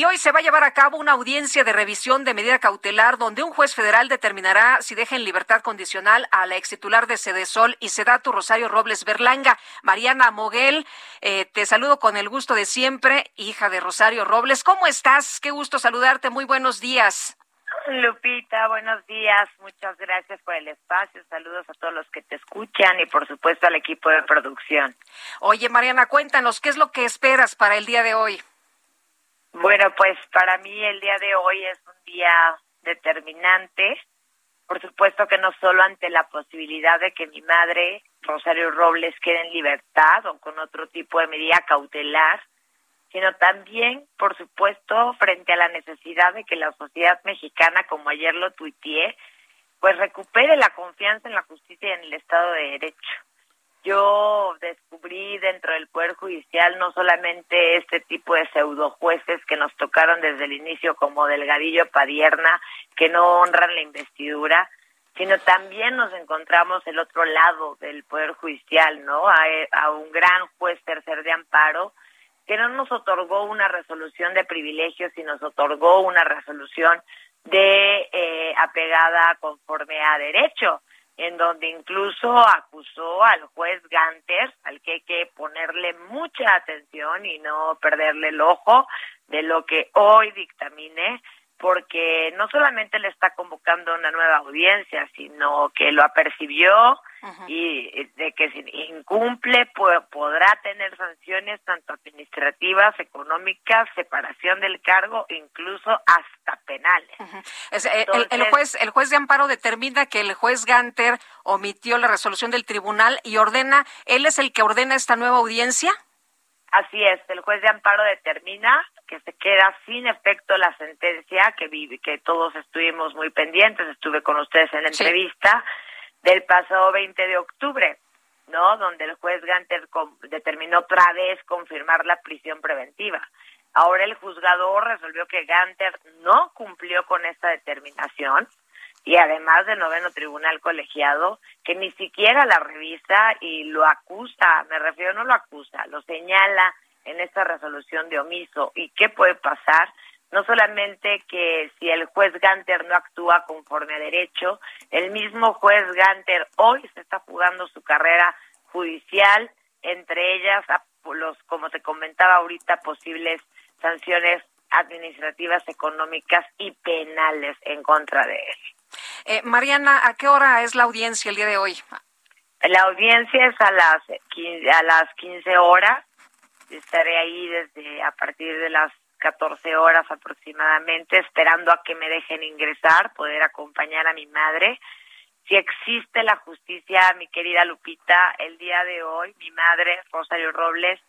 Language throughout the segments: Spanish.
Y hoy se va a llevar a cabo una audiencia de revisión de medida cautelar donde un juez federal determinará si deja en libertad condicional a la ex titular de Sedesol y Sedatu Rosario Robles Berlanga. Mariana Moguel, eh, te saludo con el gusto de siempre, hija de Rosario Robles. ¿Cómo estás? Qué gusto saludarte. Muy buenos días. Lupita, buenos días. Muchas gracias por el espacio. Saludos a todos los que te escuchan y por supuesto al equipo de producción. Oye, Mariana, cuéntanos, ¿qué es lo que esperas para el día de hoy? Bueno, pues para mí el día de hoy es un día determinante. Por supuesto que no solo ante la posibilidad de que mi madre, Rosario Robles, quede en libertad o con otro tipo de medida cautelar, sino también, por supuesto, frente a la necesidad de que la sociedad mexicana, como ayer lo tuiteé, pues recupere la confianza en la justicia y en el Estado de Derecho yo descubrí dentro del Poder Judicial no solamente este tipo de pseudo jueces que nos tocaron desde el inicio como Delgadillo Padierna, que no honran la investidura, sino también nos encontramos el otro lado del Poder Judicial, ¿no? A, a un gran juez tercer de amparo que no nos otorgó una resolución de privilegios, sino nos otorgó una resolución de eh, apegada conforme a derecho en donde incluso acusó al juez Ganter, al que hay que ponerle mucha atención y no perderle el ojo de lo que hoy dictamine, porque no solamente le está convocando una nueva audiencia, sino que lo apercibió y de que si incumple podrá tener sanciones tanto administrativas, económicas, separación del cargo, incluso hasta penales. Eh, el, juez el juez de amparo determina que el juez Ganter omitió la resolución del tribunal y ordena, él es el que ordena esta nueva audiencia. Así es, el juez de amparo determina que se queda sin efecto la sentencia que vive, que todos estuvimos muy pendientes, estuve con ustedes en la entrevista del pasado 20 de octubre, ¿no? Donde el juez Ganter determinó otra vez confirmar la prisión preventiva. Ahora el juzgador resolvió que Ganter no cumplió con esta determinación y además del noveno tribunal colegiado que ni siquiera la revisa y lo acusa, me refiero no lo acusa, lo señala en esta resolución de omiso. ¿Y qué puede pasar? No solamente que si el juez Ganter no actúa conforme a derecho, el mismo juez Ganter hoy se está jugando su carrera judicial, entre ellas los, como te comentaba ahorita, posibles sanciones administrativas, económicas y penales en contra de él. Eh, Mariana, ¿a qué hora es la audiencia el día de hoy? La audiencia es a las 15, a las 15 horas estaré ahí desde a partir de las 14 horas aproximadamente, esperando a que me dejen ingresar, poder acompañar a mi madre. Si existe la justicia, mi querida Lupita, el día de hoy, mi madre, Rosario Robles,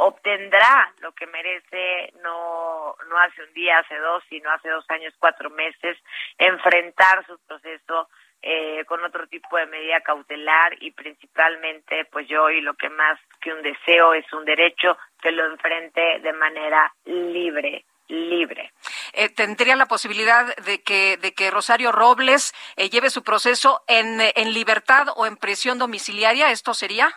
obtendrá lo que merece no, no hace un día, hace dos, sino hace dos años, cuatro meses, enfrentar su proceso eh, con otro tipo de medida cautelar y principalmente pues yo y lo que más que un deseo es un derecho que lo enfrente de manera libre libre. Eh, ¿Tendría la posibilidad de que, de que Rosario Robles eh, lleve su proceso en, en libertad o en prisión domiciliaria? ¿Esto sería?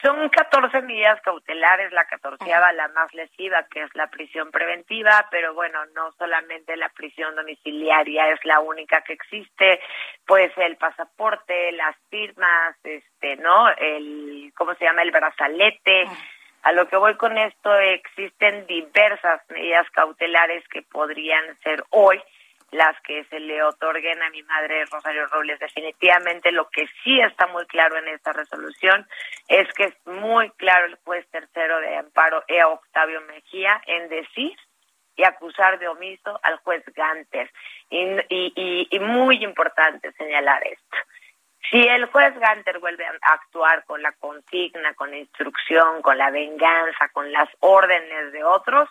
Son 14 medidas cautelares, la catorceava la más lesiva, que es la prisión preventiva, pero bueno, no solamente la prisión domiciliaria es la única que existe, pues el pasaporte, las firmas, este, ¿no? El, ¿cómo se llama? El brazalete. A lo que voy con esto, existen diversas medidas cautelares que podrían ser hoy las que se le otorguen a mi madre Rosario Robles. Definitivamente lo que sí está muy claro en esta resolución es que es muy claro el juez tercero de amparo E. Octavio Mejía en decir y acusar de omiso al juez Ganter. Y, y, y muy importante señalar esto. Si el juez Ganter vuelve a actuar con la consigna, con la instrucción, con la venganza, con las órdenes de otros,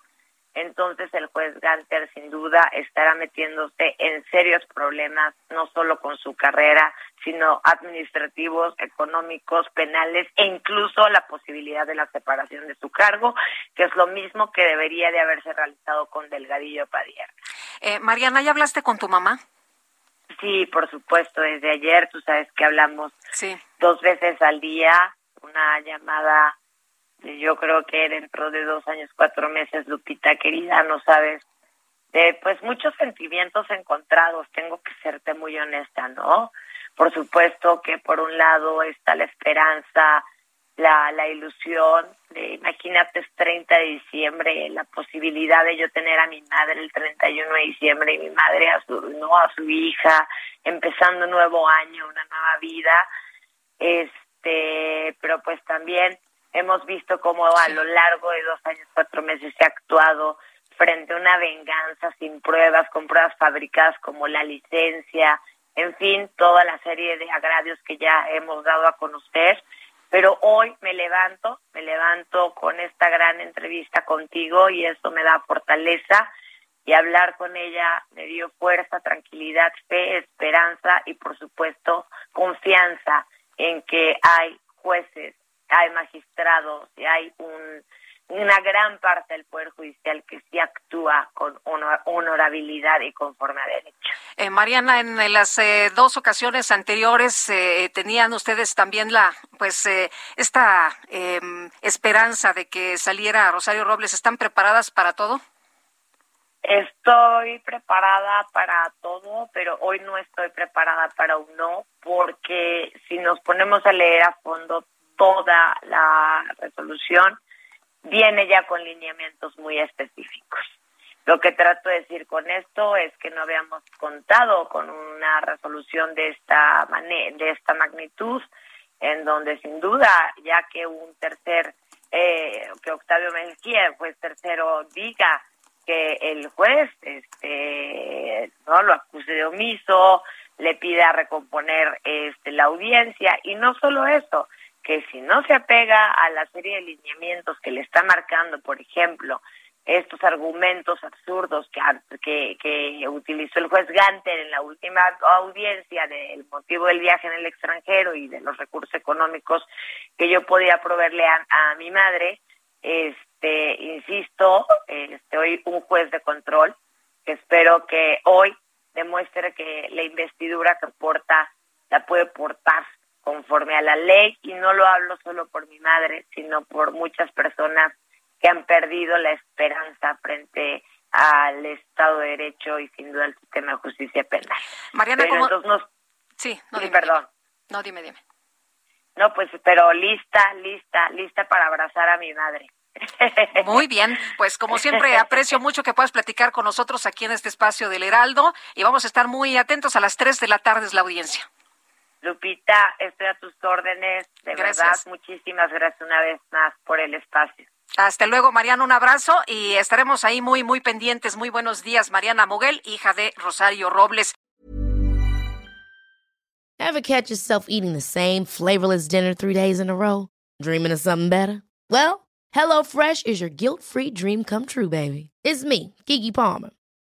entonces el juez Ganter sin duda estará metiéndose en serios problemas, no solo con su carrera, sino administrativos, económicos, penales e incluso la posibilidad de la separación de su cargo, que es lo mismo que debería de haberse realizado con Delgadillo Padier. Eh, Mariana, ¿ya hablaste con tu mamá? Sí, por supuesto, desde ayer tú sabes que hablamos sí. dos veces al día, una llamada yo creo que dentro de dos años, cuatro meses, Lupita querida, no sabes, de pues muchos sentimientos encontrados, tengo que serte muy honesta, ¿no? Por supuesto que por un lado está la esperanza, la, la ilusión de, imagínate, es 30 de diciembre, la posibilidad de yo tener a mi madre el 31 de diciembre y mi madre a su, no, a su hija, empezando un nuevo año, una nueva vida, este, pero pues también Hemos visto cómo a lo largo de dos años, cuatro meses se ha actuado frente a una venganza sin pruebas, con pruebas fabricadas como la licencia, en fin, toda la serie de agravios que ya hemos dado a conocer. Pero hoy me levanto, me levanto con esta gran entrevista contigo y eso me da fortaleza y hablar con ella me dio fuerza, tranquilidad, fe, esperanza y por supuesto confianza en que hay jueces hay magistrados y hay un, una gran parte del Poder Judicial que sí actúa con honorabilidad y conforme a derecho. Eh, Mariana, en las eh, dos ocasiones anteriores eh, tenían ustedes también la, pues, esta em, esperanza de que saliera Rosario Robles. ¿Están preparadas para todo? Estoy preparada para todo, pero hoy no estoy preparada para un no, porque si nos ponemos a leer a fondo toda la resolución viene ya con lineamientos muy específicos. Lo que trato de decir con esto es que no habíamos contado con una resolución de esta de esta magnitud, en donde sin duda, ya que un tercer, eh, que Octavio Mejía, pues tercero, diga que el juez este no lo acuse de omiso, le pida recomponer este la audiencia y no solo eso, que si no se apega a la serie de lineamientos que le está marcando, por ejemplo, estos argumentos absurdos que, que, utilizó el juez Ganter en la última audiencia del motivo del viaje en el extranjero y de los recursos económicos que yo podía proveerle a, mi madre, este, insisto, este, hoy un juez de control que espero que hoy demuestre que la investidura que porta la puede portar conforme a la ley y no lo hablo solo por mi madre, sino por muchas personas que han perdido la esperanza frente al Estado de Derecho y sin duda al sistema de justicia penal. Mariana, ¿cómo? Sí, no, dime, perdón. No, dime, dime. No, pues, pero lista, lista, lista para abrazar a mi madre. Muy bien, pues como siempre aprecio mucho que puedas platicar con nosotros aquí en este espacio del Heraldo y vamos a estar muy atentos a las 3 de la tarde es la audiencia. Lupita, estoy a tus órdenes. De verdad, muchísimas gracias una vez más por el espacio. Hasta luego, Mariana, un abrazo y estaremos ahí muy, muy pendientes. Muy buenos días, Mariana Moguel, hija de Rosario Robles. Ever catch yourself eating the same flavorless dinner three days in a row? Dreaming of something better? Well, HelloFresh is your guilt-free dream come true, baby. It's me, Kiki Palmer.